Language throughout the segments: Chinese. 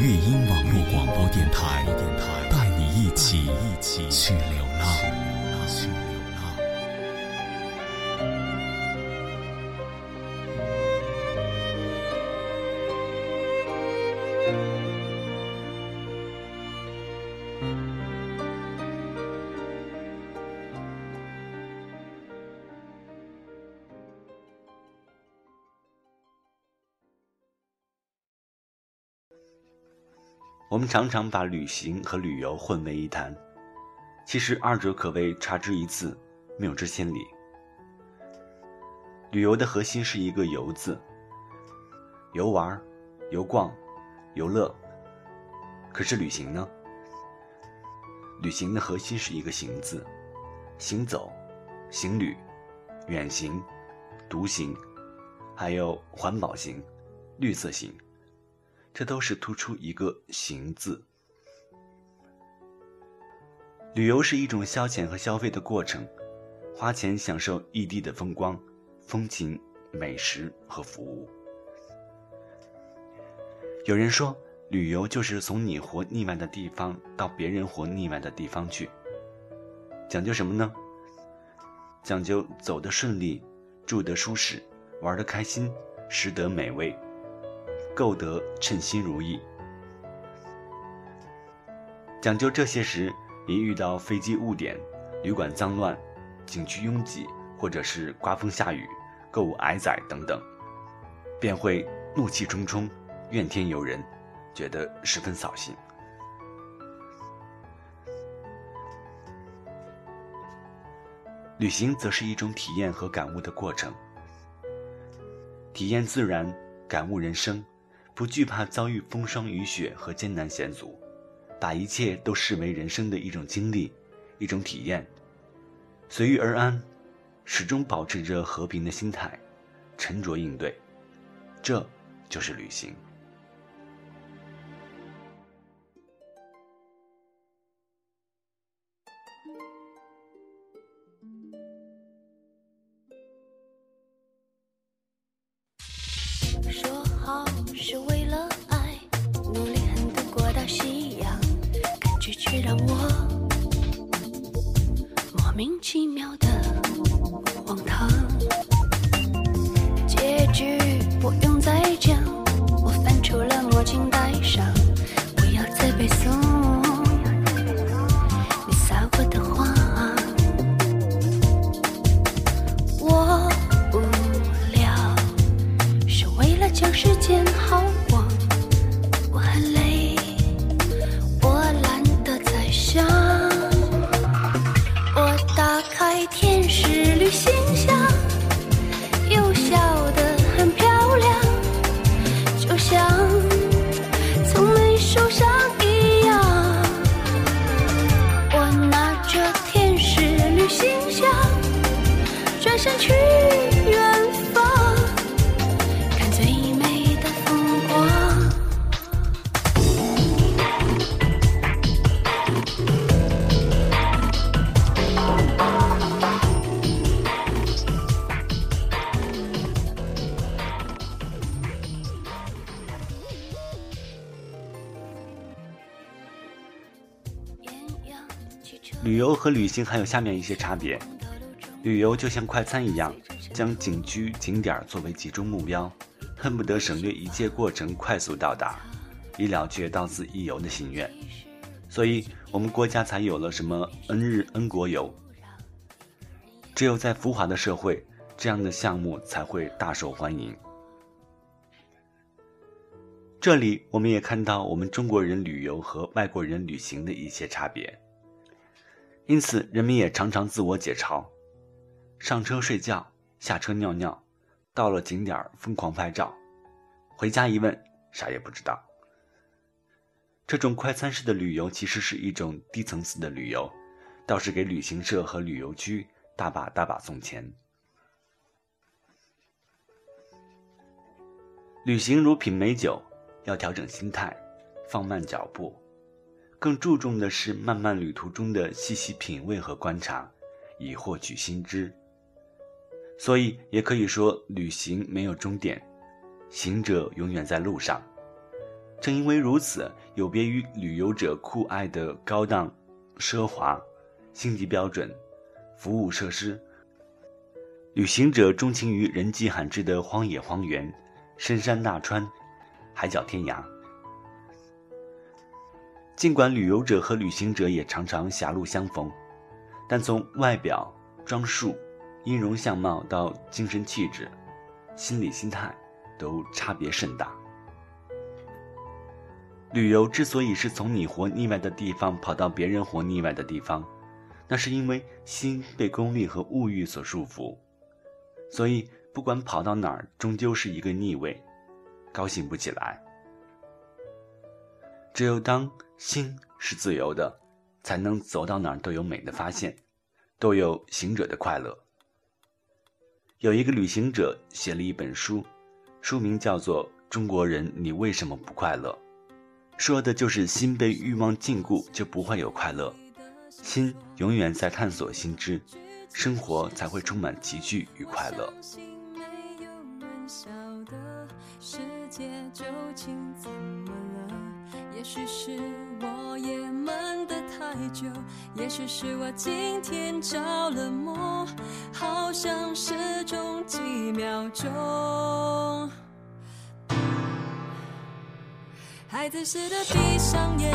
乐音网络广播电台，带你一起去流浪。我们常常把旅行和旅游混为一谈，其实二者可谓差之一字，谬之千里。旅游的核心是一个“游”字，游玩、游逛、游乐。可是旅行呢？旅行的核心是一个“行”字，行走、行旅、远行、独行，还有环保行、绿色行。这都是突出一个“行”字。旅游是一种消遣和消费的过程，花钱享受异地的风光、风情、美食和服务。有人说，旅游就是从你活腻歪的地方到别人活腻歪的地方去。讲究什么呢？讲究走得顺利，住得舒适，玩得开心，食得美味。购得称心如意。讲究这些时，一遇到飞机误点、旅馆脏乱、景区拥挤，或者是刮风下雨、购物挨宰等等，便会怒气冲冲、怨天尤人，觉得十分扫兴。旅行则是一种体验和感悟的过程，体验自然，感悟人生。不惧怕遭遇风霜雨雪和艰难险阻，把一切都视为人生的一种经历，一种体验，随遇而安，始终保持着和平的心态，沉着应对，这就是旅行。莫名其妙的荒唐。结局不用再讲。游和旅行还有下面一些差别。旅游就像快餐一样，将景区景点作为集中目标，恨不得省略一切过程，快速到达，以了却到此一游的心愿。所以，我们国家才有了什么 N 日 N 国游。只有在浮华的社会，这样的项目才会大受欢迎。这里，我们也看到我们中国人旅游和外国人旅行的一些差别。因此，人们也常常自我解嘲：上车睡觉，下车尿尿，到了景点疯狂拍照，回家一问，啥也不知道。这种快餐式的旅游其实是一种低层次的旅游，倒是给旅行社和旅游区大把大把送钱。旅行如品美酒，要调整心态，放慢脚步，更注重的是漫漫旅途中的细细品味和观察，以获取新知。所以也可以说，旅行没有终点，行者永远在路上。正因为如此，有别于旅游者酷爱的高档、奢华、星级标准、服务设施，旅行者钟情于人迹罕至的荒野荒原、深山大川、海角天涯。尽管旅游者和旅行者也常常狭路相逢，但从外表装束、音容相貌到精神气质、心理心态，都差别甚大。旅游之所以是从你活腻歪的地方跑到别人活腻歪的地方，那是因为心被功利和物欲所束缚，所以不管跑到哪儿，终究是一个腻味，高兴不起来。只有当心是自由的，才能走到哪儿都有美的发现，都有行者的快乐。有一个旅行者写了一本书，书名叫做《中国人，你为什么不快乐》。说的就是心被欲望禁锢，就不会有快乐。心永远在探索新知，生活才会充满奇趣与快乐。世界究竟怎么也许是我也闷得太久，也许是我今天着了魔，好像失踪几秒钟。孩子似的闭上眼，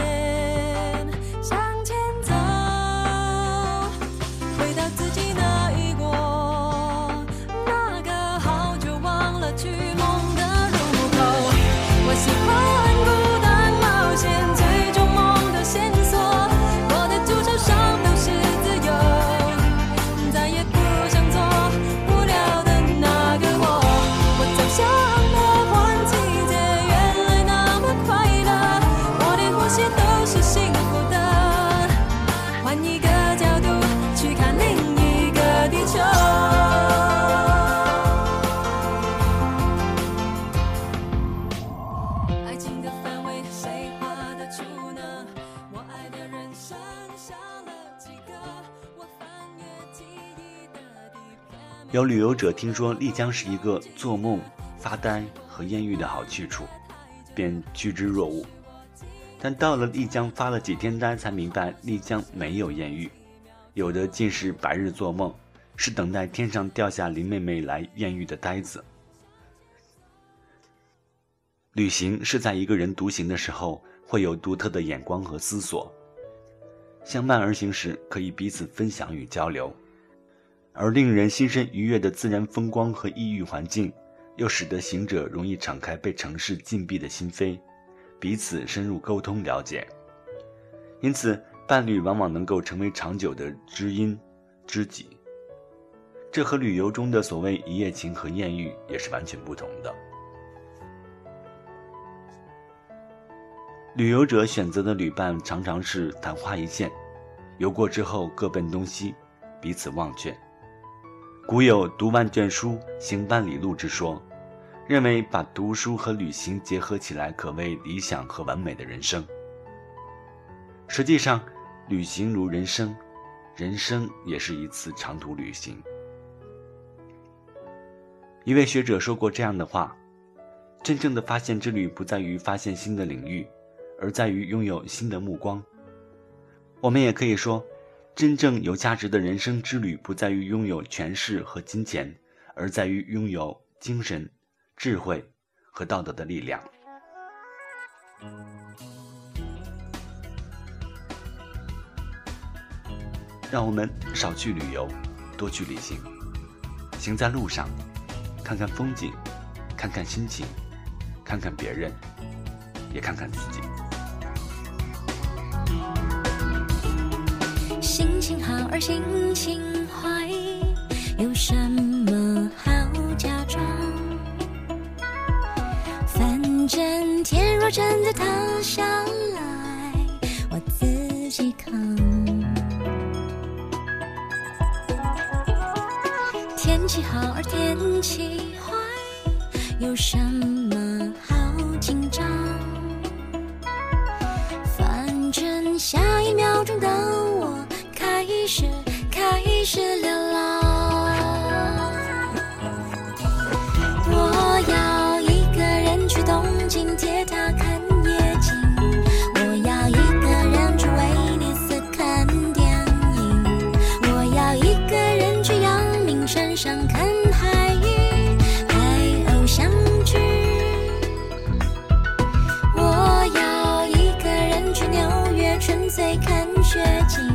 有旅游者听说丽江是一个做梦、发呆和艳遇的好去处，便趋之若鹜。但到了丽江发了几天呆，才明白丽江没有艳遇，有的尽是白日做梦，是等待天上掉下林妹妹来艳遇的呆子。旅行是在一个人独行的时候，会有独特的眼光和思索；相伴而行时，可以彼此分享与交流。而令人心生愉悦的自然风光和异域环境，又使得行者容易敞开被城市禁闭的心扉，彼此深入沟通了解。因此，伴侣往往能够成为长久的知音、知己。这和旅游中的所谓一夜情和艳遇也是完全不同的。旅游者选择的旅伴常常是昙花一现，游过之后各奔东西，彼此忘却。古有“读万卷书，行万里路”之说，认为把读书和旅行结合起来，可谓理想和完美的人生。实际上，旅行如人生，人生也是一次长途旅行。一位学者说过这样的话：“真正的发现之旅，不在于发现新的领域，而在于拥有新的目光。”我们也可以说。真正有价值的人生之旅，不在于拥有权势和金钱，而在于拥有精神、智慧和道德的力量。让我们少去旅游，多去旅行。行在路上，看看风景，看看心情，看看别人，也看看自己。心情坏，有什么好假装？反正天若真的塌下来，我自己扛。天气好而天气坏，有什么开始开始流浪。我要一个人去东京铁塔看夜景，我要一个人去威尼斯看电影，我要一个人去阳明山上看海鱼，拍偶像剧。我要一个人去纽约纯粹看雪景，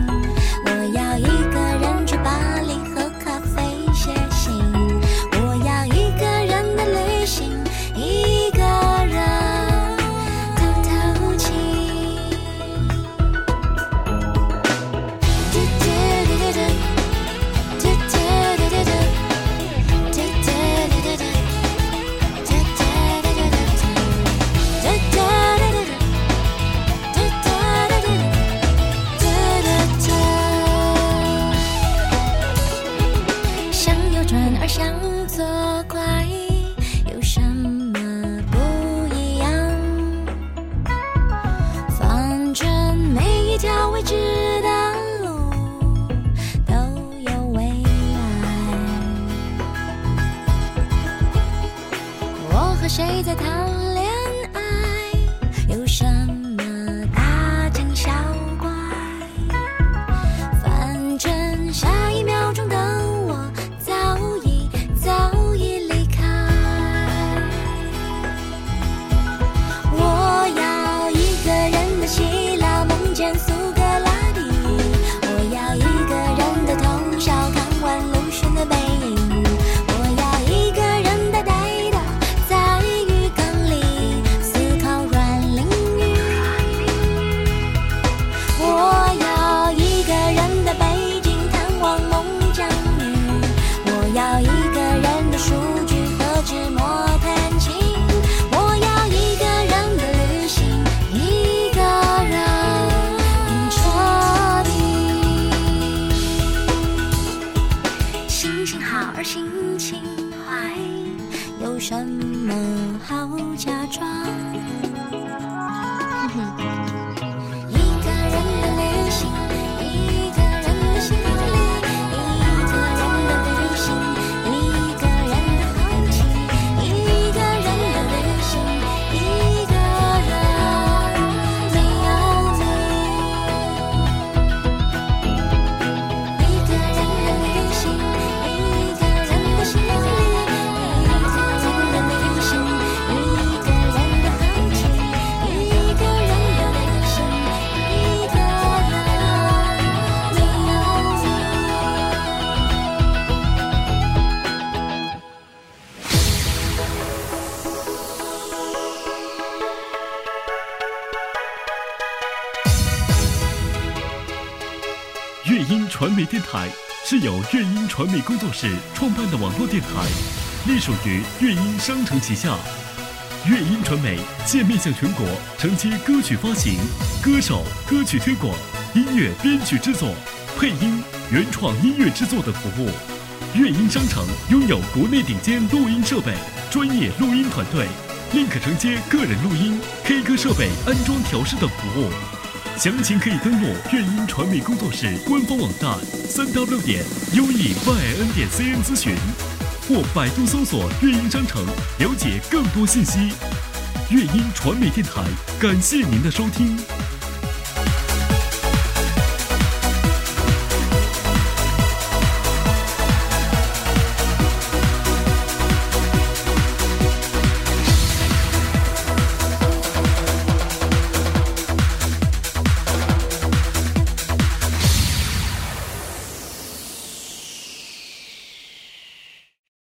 是由乐音传媒工作室创办的网络电台，隶属于乐音商城旗下。乐音传媒现面向全国承接歌曲发行、歌手、歌曲推广、音乐编曲制作、配音、原创音乐制作等服务。乐音商城拥有国内顶尖录音设备、专业录音团队，另可承接个人录音、K 歌设备安装调试等服务。详情可以登录乐音传媒工作室官方网站三 w 点 u e y n 点 c n 咨询，或百度搜索“乐音商城”了解更多信息。乐音传媒电台，感谢您的收听。